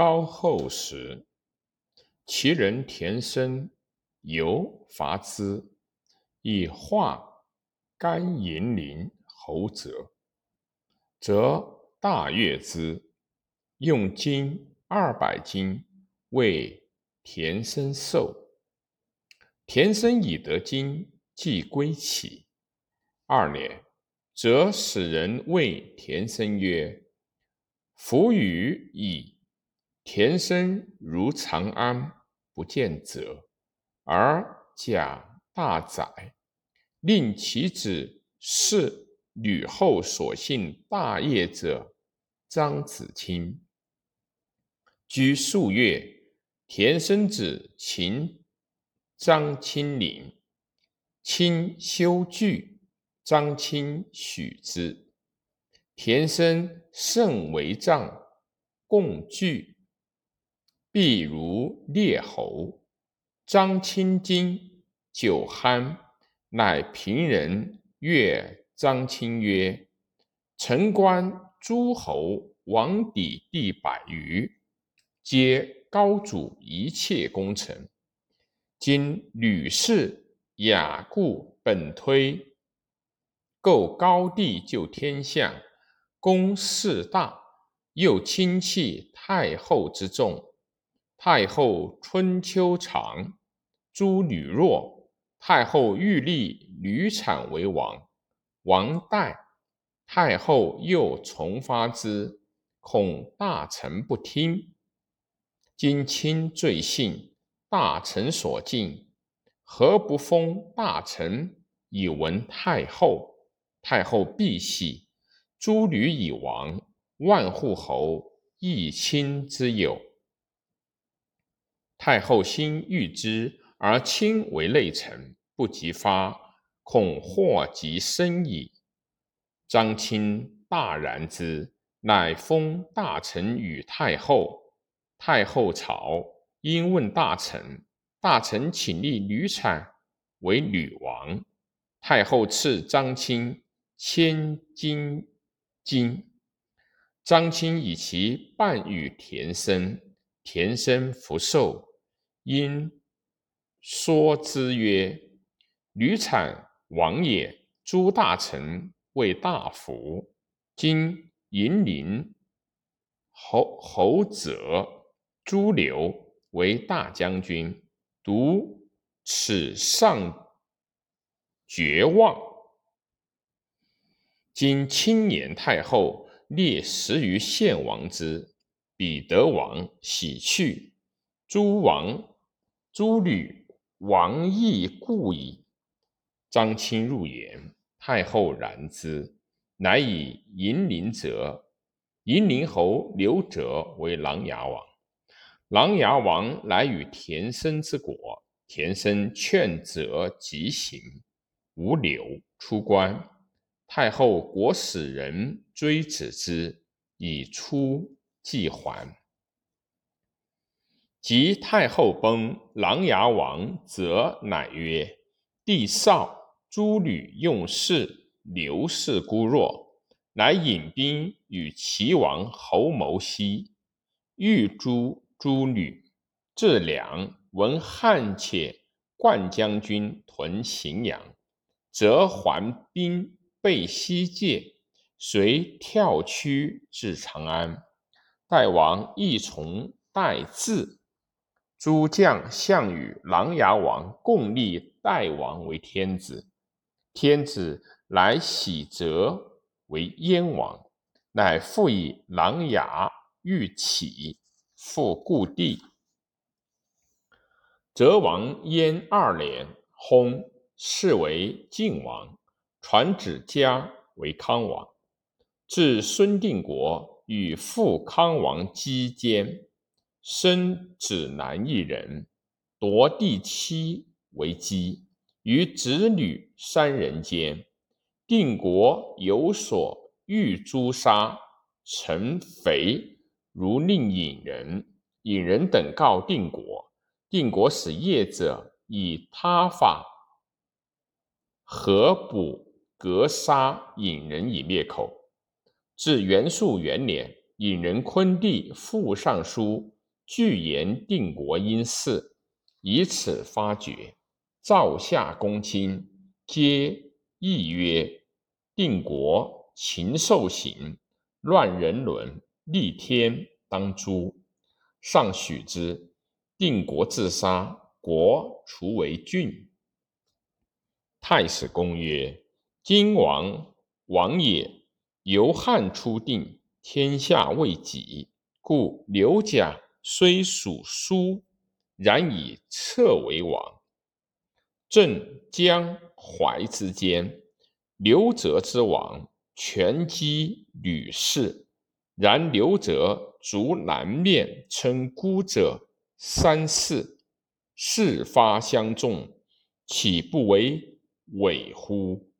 高后时，其人田生犹伐之，以化甘银陵侯泽，则大悦之，用金二百斤为田生寿。田生以得金，即归起。二年，则使人谓田生曰：“夫与矣。”田生如长安，不见者，而假大宰，令其子是吕后所幸大业者张子清。居数月，田生子秦张清陵，亲修具，张清许之。田生甚为帐，共具。必如列侯。张清金酒酣，乃平人阅张清曰：“臣观诸侯王邸地百余，皆高祖一切功臣。今吕氏雅固本推，构高地就天下，功势大，又亲弃太后之重。”太后春秋长，诸吕弱。太后欲立吕产为王，王代。太后又重发之，恐大臣不听。今亲罪幸，大臣所敬，何不封大臣以闻太后？太后必喜。诸吕以亡，万户侯亦亲之友。太后心欲之，而亲为内臣，不及发，恐祸及身矣。张亲大然之，乃封大臣与太后。太后朝，因问大臣，大臣请立吕产为女王。太后赐张亲千金金，张亲以其半与田生，田生福寿。因说之曰：“吕产王也，诸大臣为大夫。今银陵侯侯者朱刘为大将军，独此上绝望。今青年太后列十余献王之，彼得王喜去，诸王。”诸吕王亦故矣。张亲入言，太后然之，乃以银陵者，银陵侯刘哲为琅琊王。琅琊王乃与田生之国，田生劝哲即行，无留出关。太后国使人追止之，以出即还。及太后崩，琅琊王则乃曰：“帝少，诸吕用事，刘氏孤弱，乃引兵与齐王侯谋西，欲诛诸吕。至梁，闻汉且冠将军屯荥阳，则还兵备西界，遂跳驱至长安。代王亦从代至。”诸将项羽、琅琊王共立代王为天子，天子乃喜则为燕王，乃复以琅琊欲起，复故地。则王燕二年薨，是为晋王，传子嘉为康王。至孙定国与复康王姬坚。生子男一人，夺第妻为姬，于子女三人间，定国有所欲诛杀，臣肥如令尹人，尹人等告定国，定国使业者以他法合捕格杀尹人以灭口。至元肃元年，引人昆弟副尚书据言定国因事，以此发觉。赵夏公卿皆议曰：“定国禽兽行，乱人伦，逆天当诛。”上许之。定国自杀，国除为郡。太史公曰：“今王王也，由汉初定，天下未己，故刘贾虽属苏，然以策为王。镇江淮之间，刘泽之王，权击吕氏，然刘泽逐南面，称孤者。”三四事发相众，岂不为伪乎？